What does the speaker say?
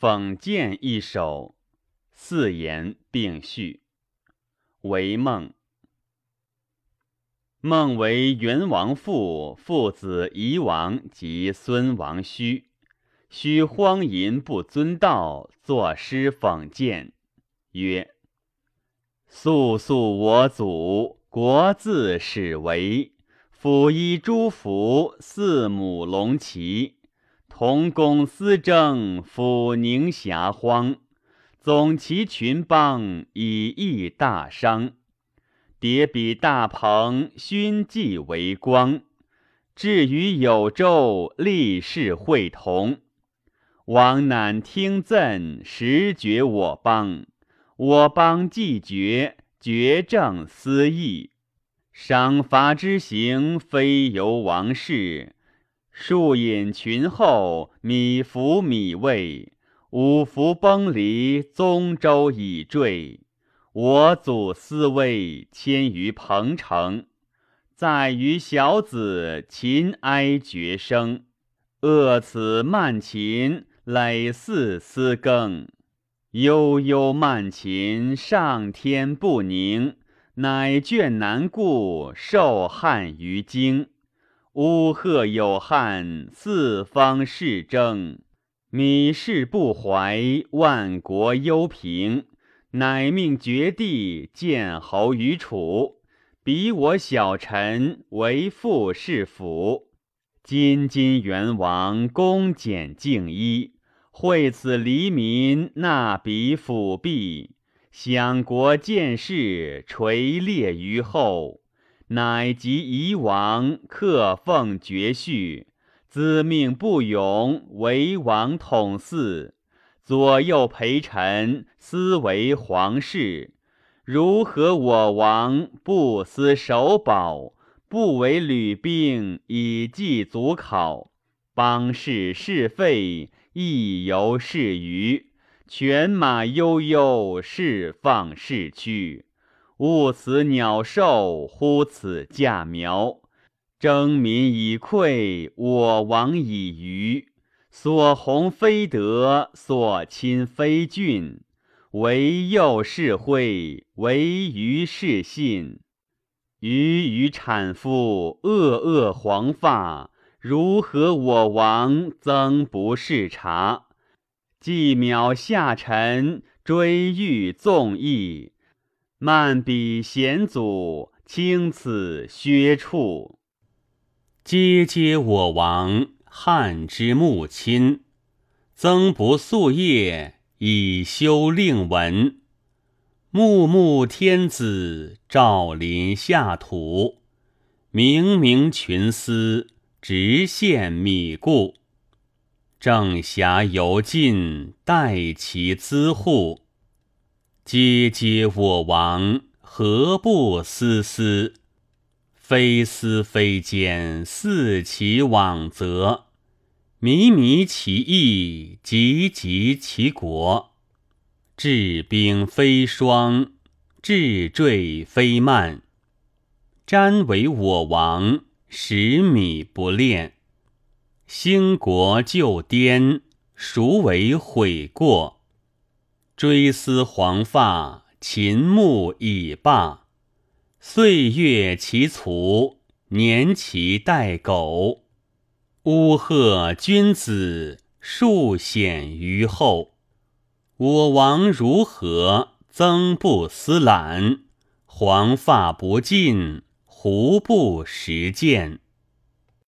讽谏一首，四言并序。为梦。梦为元王父，父子夷王及孙王胥。胥荒淫不遵道，作诗讽谏，曰：“肃肃我祖，国自始为。辅衣诸服，四母龙旗。”同公私政，抚宁遐荒；总其群邦，以益大商。叠比大鹏，勋绩为光。至于有周，立世会同。王乃听赠，实绝我邦。我邦既绝，绝政思义。赏罚之行，非由王室。树隐群后，米服米未，五福崩离，宗周已坠。我祖思危，迁于彭城，在于小子，秦哀绝声。恶此慢秦，累似思更。悠悠慢秦，上天不宁，乃眷难顾，受汉于京。乌鹤有汉，四方事争；米氏不怀，万国忧平。乃命绝地，建侯于楚。比我小臣，为父是辅。今今元王，恭俭敬一，惠此黎民，纳彼辅弼，享国见事，垂列于后。乃及夷王，克奉绝序，子命不永，为王统嗣，左右陪臣，思为皇室。如何我王不思守保，不为履兵以济祖考？邦事是废，亦犹是余。犬马悠悠，释放是驱。勿此鸟兽，乎此稼苗。征民以馈，我王以愚。所弘非德，所亲非俊。唯幼是惠，唯愚是信。愚愚产妇，恶恶黄发。如何我王曾不视察？既渺下臣，追欲纵意。慢彼贤祖，轻此薛处。皆皆我王汉之穆亲，曾不夙夜以修令文。穆穆天子，照临下土。冥冥群司，直献米故。正侠犹尽，待其资户。皆皆我王，何不思思？非思非奸，似其往则。靡靡其义，急急其国。治兵非双，治坠非慢。瞻为我王，食米不炼。兴国救颠，孰为悔过？追思黄发，秦穆已罢。岁月其卒，年其待苟。乌鹤君子，数显于后。我王如何，曾不思懒？黄发不尽，胡不实践？